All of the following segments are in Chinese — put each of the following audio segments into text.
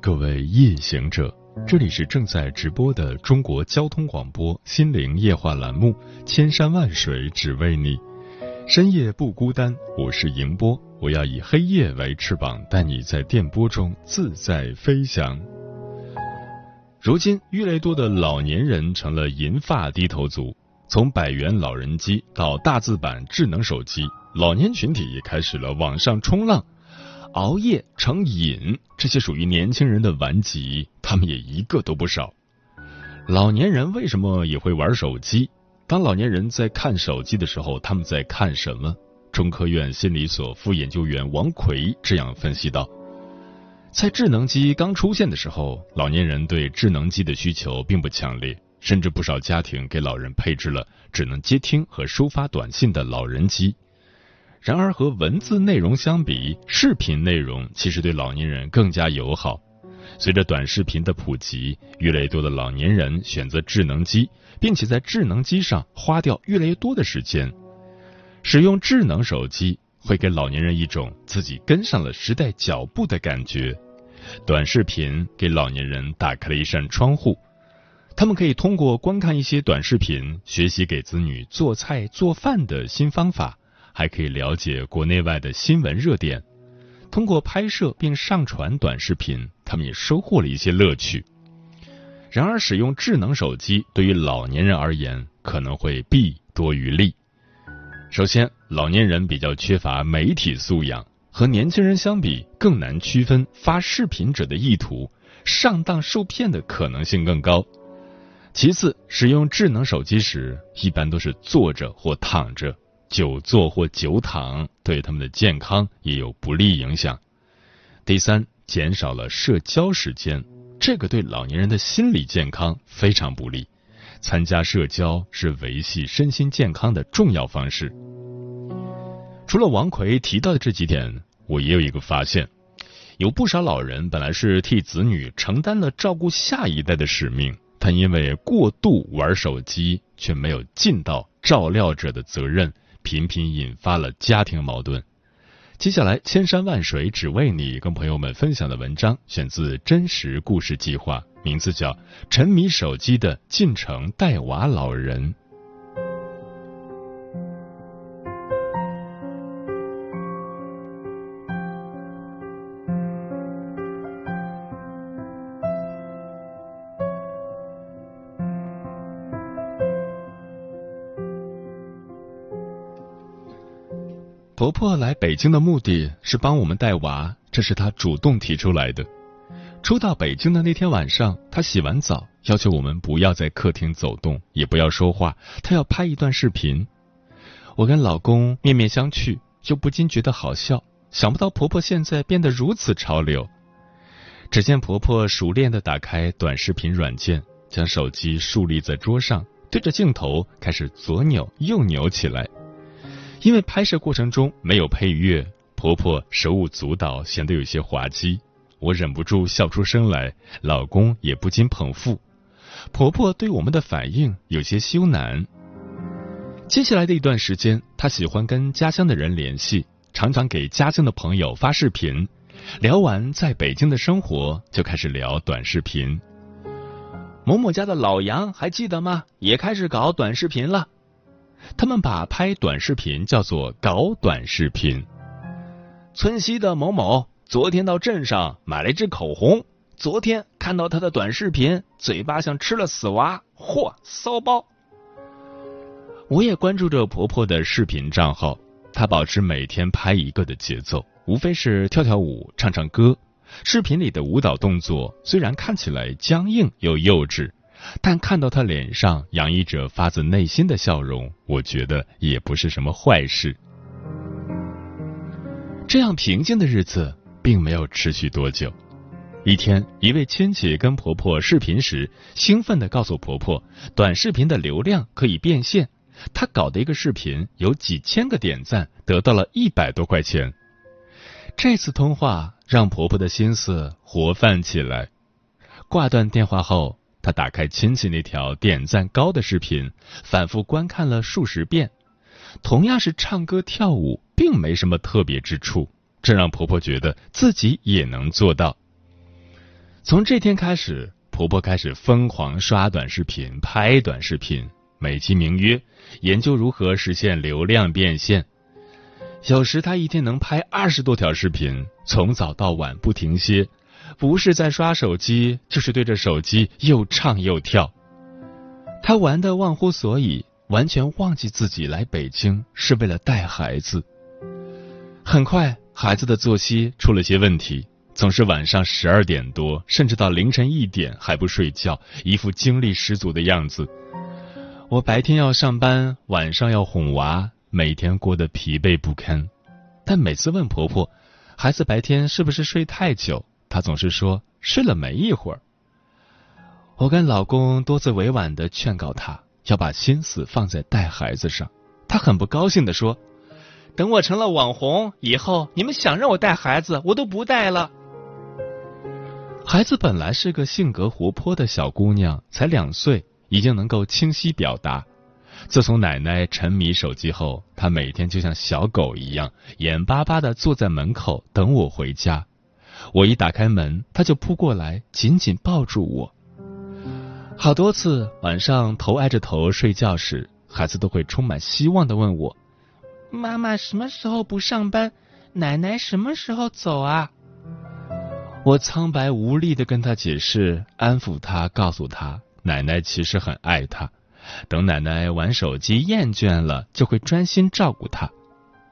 各位夜行者，这里是正在直播的中国交通广播心灵夜话栏目《千山万水只为你》，深夜不孤单，我是迎波，我要以黑夜为翅膀，带你在电波中自在飞翔。如今，越来越多的老年人成了银发低头族，从百元老人机到大字版智能手机，老年群体也开始了网上冲浪。熬夜成瘾，这些属于年轻人的顽疾，他们也一个都不少。老年人为什么也会玩手机？当老年人在看手机的时候，他们在看什么？中科院心理所副研究员王奎这样分析道：在智能机刚出现的时候，老年人对智能机的需求并不强烈，甚至不少家庭给老人配置了只能接听和收发短信的老人机。然而，和文字内容相比，视频内容其实对老年人更加友好。随着短视频的普及，越来越多的老年人选择智能机，并且在智能机上花掉越来越多的时间。使用智能手机会给老年人一种自己跟上了时代脚步的感觉。短视频给老年人打开了一扇窗户，他们可以通过观看一些短视频，学习给子女做菜做饭的新方法。还可以了解国内外的新闻热点，通过拍摄并上传短视频，他们也收获了一些乐趣。然而，使用智能手机对于老年人而言可能会弊多于利。首先，老年人比较缺乏媒体素养，和年轻人相比更难区分发视频者的意图，上当受骗的可能性更高。其次，使用智能手机时一般都是坐着或躺着。久坐或久躺对他们的健康也有不利影响。第三，减少了社交时间，这个对老年人的心理健康非常不利。参加社交是维系身心健康的重要方式。除了王奎提到的这几点，我也有一个发现：有不少老人本来是替子女承担了照顾下一代的使命，但因为过度玩手机，却没有尽到照料者的责任。频频引发了家庭矛盾。接下来，千山万水只为你，跟朋友们分享的文章选自真实故事计划，名字叫《沉迷手机的进城带娃老人》。婆婆来北京的目的是帮我们带娃，这是她主动提出来的。初到北京的那天晚上，她洗完澡，要求我们不要在客厅走动，也不要说话，她要拍一段视频。我跟老公面面相觑，就不禁觉得好笑。想不到婆婆现在变得如此潮流。只见婆婆熟练的打开短视频软件，将手机竖立在桌上，对着镜头开始左扭右扭起来。因为拍摄过程中没有配乐，婆婆手舞足蹈，显得有些滑稽。我忍不住笑出声来，老公也不禁捧腹。婆婆对我们的反应有些羞赧。接下来的一段时间，她喜欢跟家乡的人联系，常常给家乡的朋友发视频。聊完在北京的生活，就开始聊短视频。某某家的老杨还记得吗？也开始搞短视频了。他们把拍短视频叫做搞短视频。村西的某某昨天到镇上买了一支口红。昨天看到他的短视频，嘴巴像吃了死蛙。嚯，骚包！我也关注着婆婆的视频账号，她保持每天拍一个的节奏，无非是跳跳舞、唱唱歌。视频里的舞蹈动作虽然看起来僵硬又幼稚，但看到她脸上洋溢着发自内心的笑容，我觉得也不是什么坏事。这样平静的日子并没有持续多久。一天，一位亲戚跟婆婆视频时，兴奋地告诉婆婆，短视频的流量可以变现。他搞的一个视频有几千个点赞，得到了一百多块钱。这次通话让婆婆的心思活泛起来。挂断电话后，她打开亲戚那条点赞高的视频，反复观看了数十遍。同样是唱歌跳舞，并没什么特别之处，这让婆婆觉得自己也能做到。从这天开始，婆婆开始疯狂刷短视频、拍短视频，美其名曰研究如何实现流量变现。有时她一天能拍二十多条视频，从早到晚不停歇，不是在刷手机，就是对着手机又唱又跳。她玩的忘乎所以，完全忘记自己来北京是为了带孩子。很快，孩子的作息出了些问题。总是晚上十二点多，甚至到凌晨一点还不睡觉，一副精力十足的样子。我白天要上班，晚上要哄娃，每天过得疲惫不堪。但每次问婆婆，孩子白天是不是睡太久，她总是说睡了没一会儿。我跟老公多次委婉的劝告她，要把心思放在带孩子上。她很不高兴的说：“等我成了网红以后，你们想让我带孩子，我都不带了。”孩子本来是个性格活泼的小姑娘，才两岁，已经能够清晰表达。自从奶奶沉迷手机后，她每天就像小狗一样，眼巴巴的坐在门口等我回家。我一打开门，他就扑过来，紧紧抱住我。好多次晚上头挨着头睡觉时，孩子都会充满希望的问我：“妈妈什么时候不上班？奶奶什么时候走啊？”我苍白无力的跟他解释，安抚他，告诉他奶奶其实很爱他，等奶奶玩手机厌倦了，就会专心照顾他。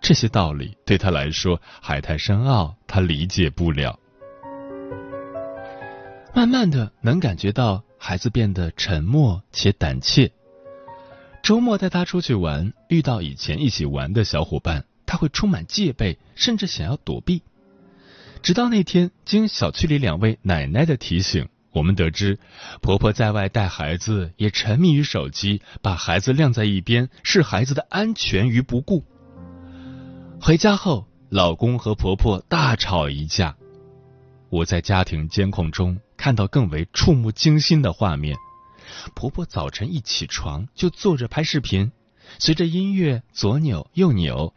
这些道理对他来说还太深奥，他理解不了。慢慢的，能感觉到孩子变得沉默且胆怯。周末带他出去玩，遇到以前一起玩的小伙伴，他会充满戒备，甚至想要躲避。直到那天，经小区里两位奶奶的提醒，我们得知婆婆在外带孩子也沉迷于手机，把孩子晾在一边，视孩子的安全于不顾。回家后，老公和婆婆大吵一架。我在家庭监控中看到更为触目惊心的画面：婆婆早晨一起床就坐着拍视频，随着音乐左扭右扭；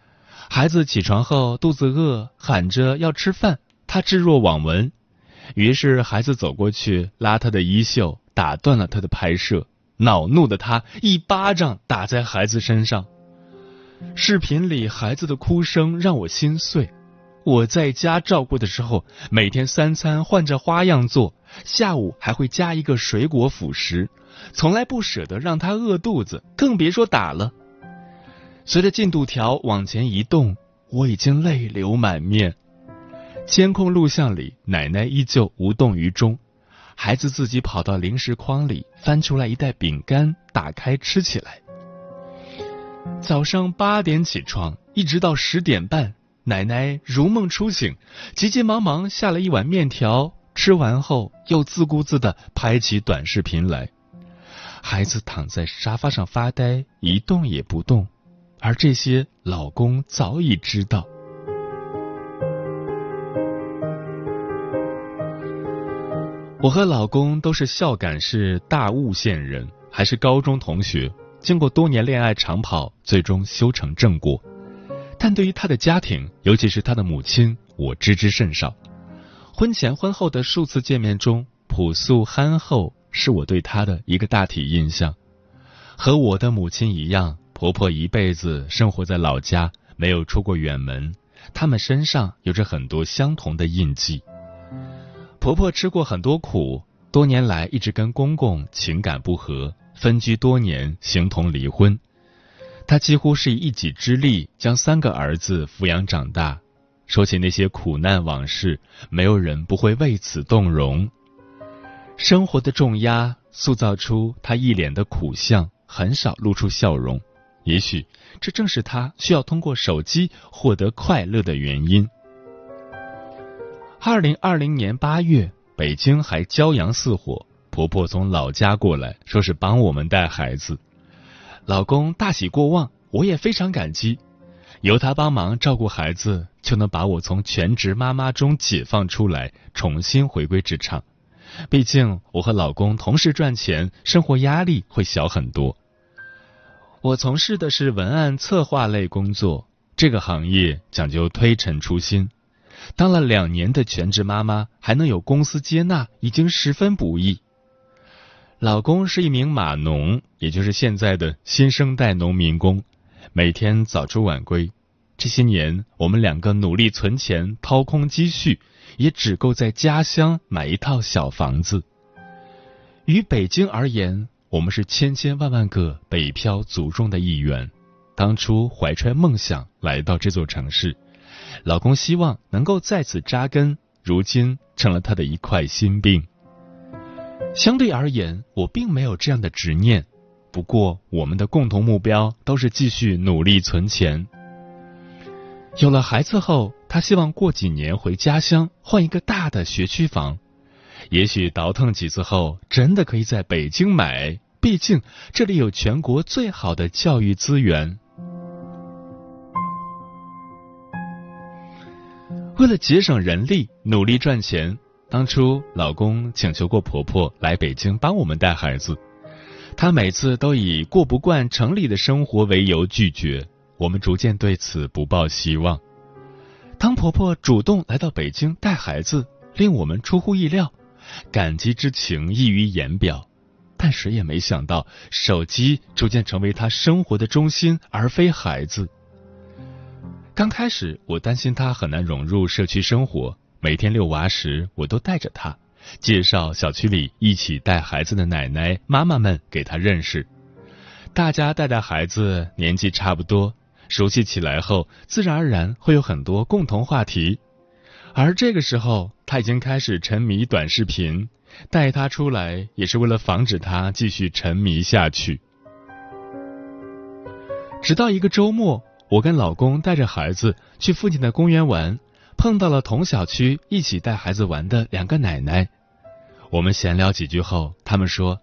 孩子起床后肚子饿，喊着要吃饭。她置若罔闻，于是孩子走过去拉她的衣袖，打断了她的拍摄。恼怒的她一巴掌打在孩子身上。视频里孩子的哭声让我心碎。我在家照顾的时候，每天三餐换着花样做，下午还会加一个水果辅食，从来不舍得让他饿肚子，更别说打了。随着进度条往前移动，我已经泪流满面。监控录像里，奶奶依旧无动于衷，孩子自己跑到零食筐里翻出来一袋饼干，打开吃起来。早上八点起床，一直到十点半，奶奶如梦初醒，急急忙忙下了一碗面条，吃完后又自顾自的拍起短视频来。孩子躺在沙发上发呆，一动也不动，而这些老公早已知道。我和老公都是孝感市大悟县人，还是高中同学。经过多年恋爱长跑，最终修成正果。但对于他的家庭，尤其是他的母亲，我知之甚少。婚前婚后的数次见面中，朴素憨厚是我对他的一个大体印象。和我的母亲一样，婆婆一辈子生活在老家，没有出过远门，他们身上有着很多相同的印记。婆婆吃过很多苦，多年来一直跟公公情感不和，分居多年，形同离婚。她几乎是以一己之力将三个儿子抚养长大。说起那些苦难往事，没有人不会为此动容。生活的重压塑造出她一脸的苦相，很少露出笑容。也许这正是她需要通过手机获得快乐的原因。二零二零年八月，北京还骄阳似火。婆婆从老家过来，说是帮我们带孩子。老公大喜过望，我也非常感激。由他帮忙照顾孩子，就能把我从全职妈妈中解放出来，重新回归职场。毕竟我和老公同时赚钱，生活压力会小很多。我从事的是文案策划类工作，这个行业讲究推陈出新。当了两年的全职妈妈，还能有公司接纳，已经十分不易。老公是一名码农，也就是现在的新生代农民工，每天早出晚归。这些年，我们两个努力存钱，掏空积蓄，也只够在家乡买一套小房子。于北京而言，我们是千千万万个北漂族中的一员。当初怀揣梦想来到这座城市。老公希望能够在此扎根，如今成了他的一块心病。相对而言，我并没有这样的执念。不过，我们的共同目标都是继续努力存钱。有了孩子后，他希望过几年回家乡换一个大的学区房。也许倒腾几次后，真的可以在北京买，毕竟这里有全国最好的教育资源。为了节省人力，努力赚钱，当初老公请求过婆婆来北京帮我们带孩子，她每次都以过不惯城里的生活为由拒绝。我们逐渐对此不抱希望。当婆婆主动来到北京带孩子，令我们出乎意料，感激之情溢于言表。但谁也没想到，手机逐渐成为她生活的中心，而非孩子。刚开始，我担心他很难融入社区生活。每天遛娃时，我都带着他，介绍小区里一起带孩子的奶奶、妈妈们给他认识。大家带带孩子，年纪差不多，熟悉起来后，自然而然会有很多共同话题。而这个时候，他已经开始沉迷短视频，带他出来也是为了防止他继续沉迷下去。直到一个周末。我跟老公带着孩子去附近的公园玩，碰到了同小区一起带孩子玩的两个奶奶。我们闲聊几句后，他们说：“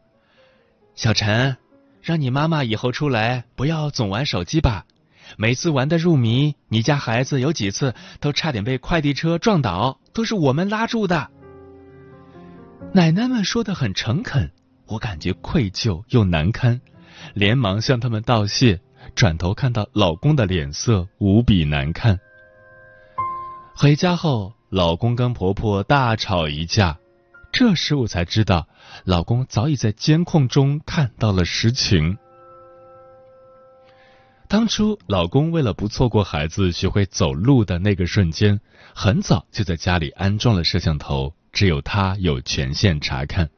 小陈，让你妈妈以后出来不要总玩手机吧，每次玩的入迷，你家孩子有几次都差点被快递车撞倒，都是我们拉住的。”奶奶们说的很诚恳，我感觉愧疚又难堪，连忙向他们道谢。转头看到老公的脸色无比难看。回家后，老公跟婆婆大吵一架，这时我才知道，老公早已在监控中看到了实情。当初，老公为了不错过孩子学会走路的那个瞬间，很早就在家里安装了摄像头，只有他有权限查看。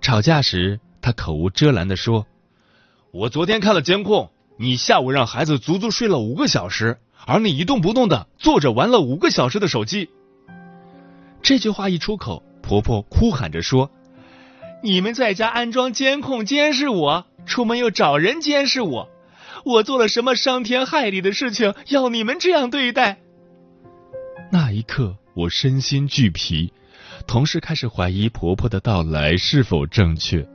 吵架时，他口无遮拦的说：“我昨天看了监控。”你下午让孩子足足睡了五个小时，而你一动不动的坐着玩了五个小时的手机。这句话一出口，婆婆哭喊着说：“你们在家安装监控监视我，出门又找人监视我，我做了什么伤天害理的事情，要你们这样对待？”那一刻，我身心俱疲，同时开始怀疑婆婆的到来是否正确。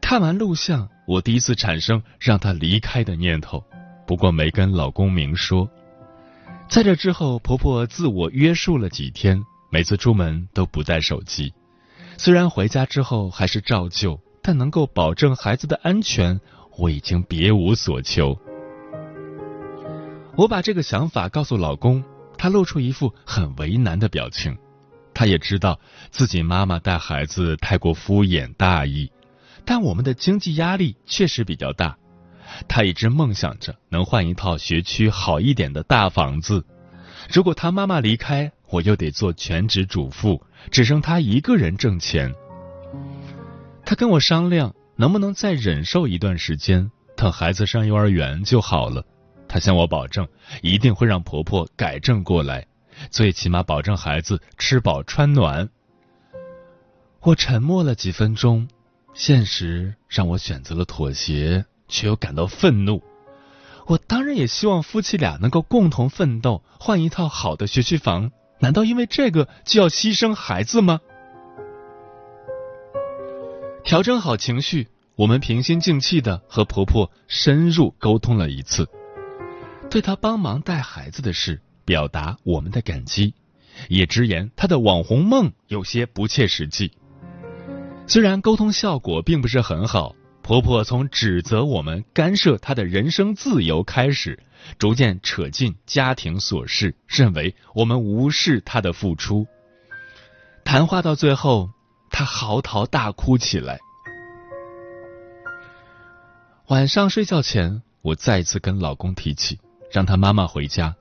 看完录像。我第一次产生让她离开的念头，不过没跟老公明说。在这之后，婆婆自我约束了几天，每次出门都不带手机。虽然回家之后还是照旧，但能够保证孩子的安全，我已经别无所求。我把这个想法告诉老公，他露出一副很为难的表情。他也知道自己妈妈带孩子太过敷衍大意。但我们的经济压力确实比较大，他一直梦想着能换一套学区好一点的大房子，如果她妈妈离开，我又得做全职主妇，只剩她一个人挣钱。她跟我商量，能不能再忍受一段时间，等孩子上幼儿园就好了。她向我保证，一定会让婆婆改正过来，最起码保证孩子吃饱穿暖。我沉默了几分钟，现实让我选择了妥协，却又感到愤怒。我当然也希望夫妻俩能够共同奋斗，换一套好的学区房。难道因为这个就要牺牲孩子吗？调整好情绪，我们平心静气的和婆婆深入沟通了一次，对她帮忙带孩子的事表达我们的感激，也直言她的网红梦有些不切实际。虽然沟通效果并不是很好，婆婆从指责我们干涉她的人生自由开始，逐渐扯进家庭琐事，认为我们无视她的付出。谈话到最后。她嚎啕大哭起来。晚上睡觉前，我再次跟老公提起让他妈妈回家。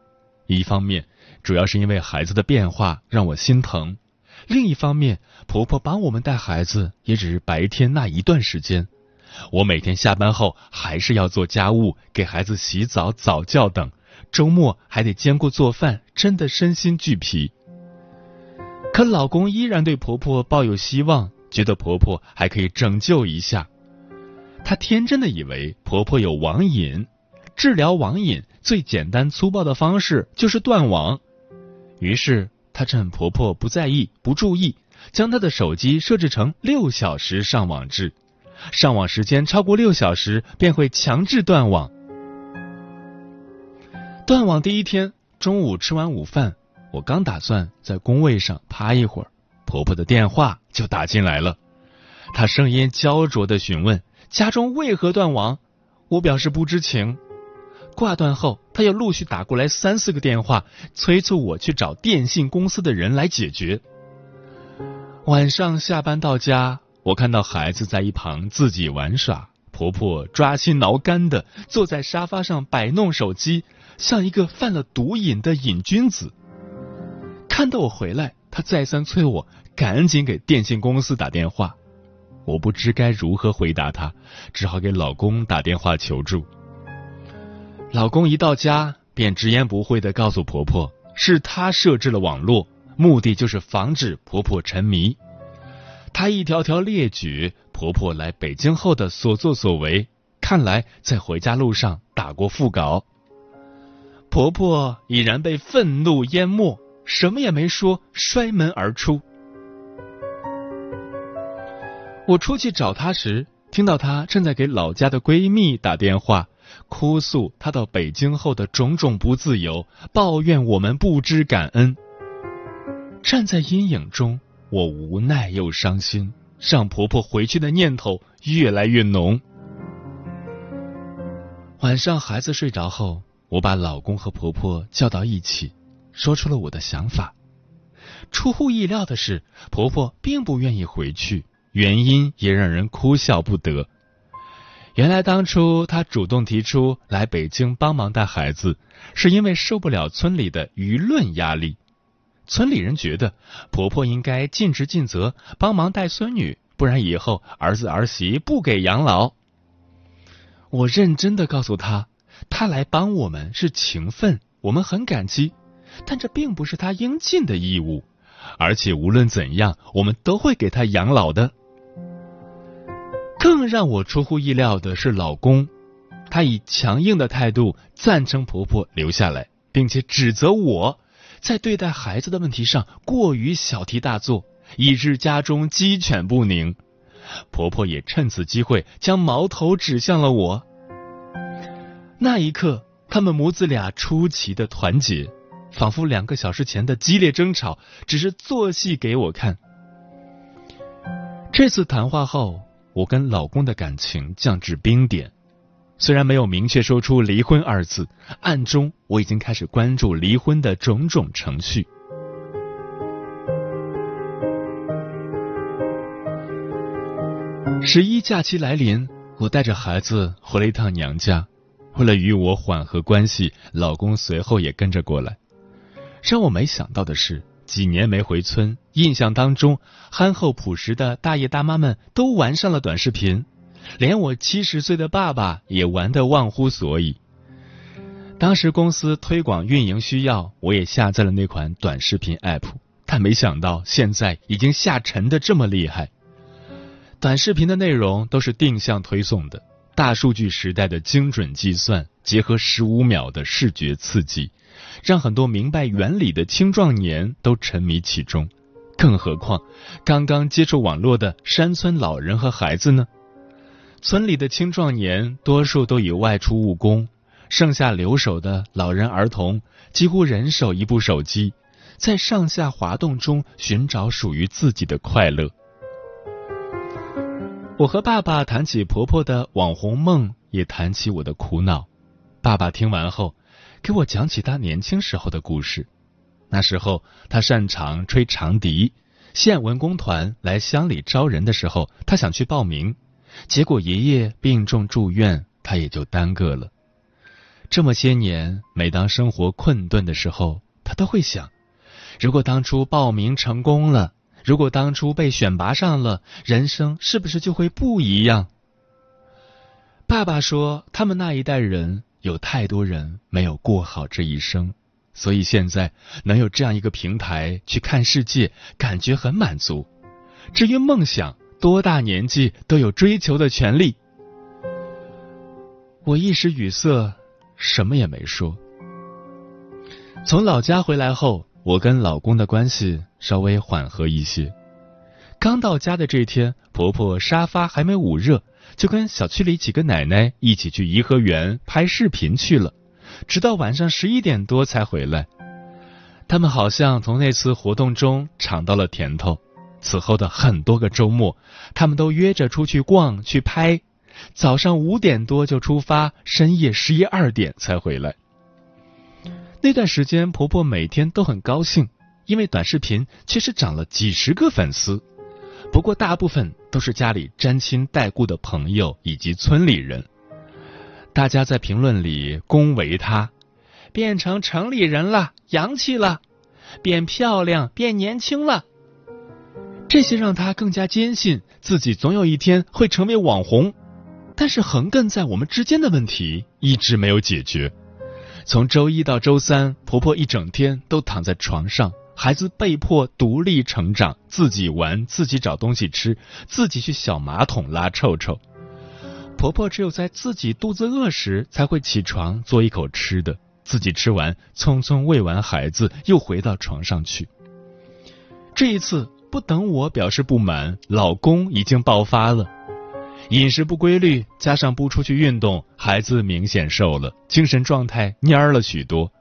一方面，主要是因为孩子的变化让我心疼；另一方面，婆婆帮我们带孩子也只是白天那一段时间。我每天下班后还是要做家务，给孩子洗澡、早教等，周末还得兼顾做饭，真的身心俱疲。可老公依然对婆婆抱有希望，觉得婆婆还可以拯救一下。他天真的以为婆婆有网瘾，治疗网瘾最简单粗暴的方式就是断网。于是他趁婆婆不在意、不注意，将她的手机设置成六小时上网制，上网时间超过六小时便会强制断网。断网第一天中午吃完午饭。我刚打算在工位上趴一会儿，婆婆的电话就打进来了。她声音焦灼的询问家中为何断网，我表示不知情。挂断后，她又陆续打过来三四个电话，催促我去找电信公司的人来解决。晚上下班到家，我看到孩子在一旁自己玩耍，婆婆抓心挠肝的坐在沙发上摆弄手机，像一个犯了毒瘾的瘾君子。看到我回来，她再三催我赶紧给电信公司打电话。我不知该如何回答她，只好给老公打电话求助。老公一到家便直言不讳的告诉婆婆，是他设置了网络，目的就是防止婆婆沉迷。他一条条列举婆婆来北京后的所作所为，看来在回家路上打过腹稿。婆婆已然被愤怒淹没。什么也没说，摔门而出。我出去找她时，听到她正在给老家的闺蜜打电话，哭诉她到北京后的种种不自由，抱怨我们不知感恩。站在阴影中，我无奈又伤心，让婆婆回去的念头越来越浓。晚上孩子睡着后，我把老公和婆婆叫到一起。说出了我的想法。出乎意料的是，婆婆并不愿意回去，原因也让人哭笑不得。原来当初她主动提出来北京帮忙带孩子，是因为受不了村里的舆论压力。村里人觉得婆婆应该尽职尽责，帮忙带孙女，不然以后儿子儿媳不给养老。我认真的告诉她，她来帮我们是情分，我们很感激。但这并不是他应尽的义务，而且无论怎样，我们都会给他养老的。更让我出乎意料的是，老公他以强硬的态度赞成婆婆留下来，并且指责我在对待孩子的问题上过于小题大做，以致家中鸡犬不宁。婆婆也趁此机会将矛头指向了我。那一刻，他们母子俩出奇的团结。仿佛两个小时前的激烈争吵只是做戏给我看。这次谈话后，我跟老公的感情降至冰点。虽然没有明确说出离婚二字，暗中我已经开始关注离婚的种种程序。十一假期来临，我带着孩子回了一趟娘家。为了与我缓和关系，老公随后也跟着过来。让我没想到的是，几年没回村，印象当中憨厚朴实的大爷大妈们都玩上了短视频，连我七十岁的爸爸也玩得忘乎所以。当时公司推广运营需要，我也下载了那款短视频 app，但没想到现在已经下沉的这么厉害。短视频的内容都是定向推送的，大数据时代的精准计算，结合十五秒的视觉刺激，让很多明白原理的青壮年都沉迷其中。更何况，刚刚接触网络的山村老人和孩子呢？村里的青壮年多数都已外出务工。剩下留守的老人儿童几乎人手一部手机，在上下滑动中寻找属于自己的快乐。我和爸爸谈起婆婆的网红梦，也谈起我的苦恼。爸爸听完后，给我讲起他年轻时候的故事。那时候他擅长吹长笛，县文工团来乡里招人的时候，他想去报名，结果爷爷病重住院，他也就耽搁了。这么些年，每当生活困顿的时候，他都会想：如果当初报名成功了，如果当初被选拔上了，人生是不是就会不一样？爸爸说，他们那一代人有太多人没有过好这一生，所以现在能有这样一个平台去看世界，感觉很满足。至于梦想，多大年纪都有追求的权利。我一时语塞。什么也没说。从老家回来后，我跟老公的关系稍微缓和一些。刚到家的这天，婆婆沙发还没捂热，就跟小区里几个奶奶一起去颐和园拍视频去了，直到晚上十一点多才回来。他们好像从那次活动中尝到了甜头，此后的很多个周末，他们都约着出去逛去拍。早上五点多就出发，深夜十一二点才回来。那段时间，婆婆每天都很高兴，因为短视频确实涨了几十个粉丝。不过，大部分都是家里沾亲带故的朋友以及村里人。大家在评论里恭维她，变成城里人了，洋气了，变漂亮，变年轻了。这些让她更加坚信自己总有一天会成为网红。但是横亘在我们之间的问题一直没有解决。从周一到周三，婆婆一整天都躺在床上，孩子被迫独立成长，自己玩，自己找东西吃，自己去小马桶拉臭臭。婆婆只有在自己肚子饿时才会起床做一口吃的，自己吃完，匆匆喂完孩子，又回到床上去。这一次不等我表示不满，老公已经爆发了。饮食不规律，加上不出去运动，孩子明显瘦了，精神状态蔫儿了许多。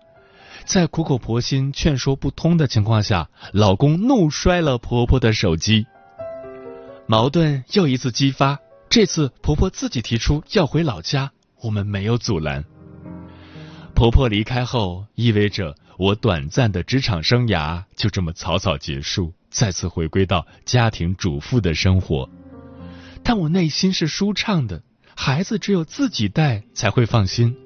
在苦口婆心劝说不通的情况下，老公怒摔了婆婆的手机。矛盾又一次激发，这次婆婆自己提出要回老家，我们没有阻拦。婆婆离开后，意味着我短暂的职场生涯就这么草草结束，再次回归到家庭主妇的生活。但我内心是舒畅的，孩子只有自己带才会放心。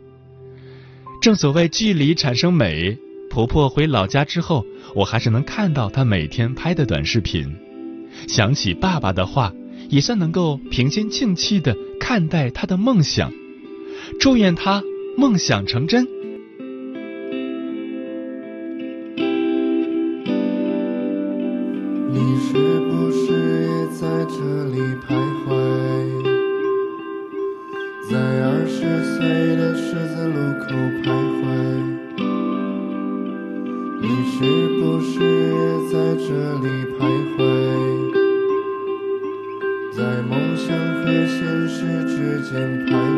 正所谓距离产生美，婆婆回老家之后，我还是能看到她每天拍的短视频，想起爸爸的话，也算能够平心静气的看待她的梦想。祝愿她梦想成真。路口徘徊。你是不是也在这里徘徊？在梦想和现实之间徘徊。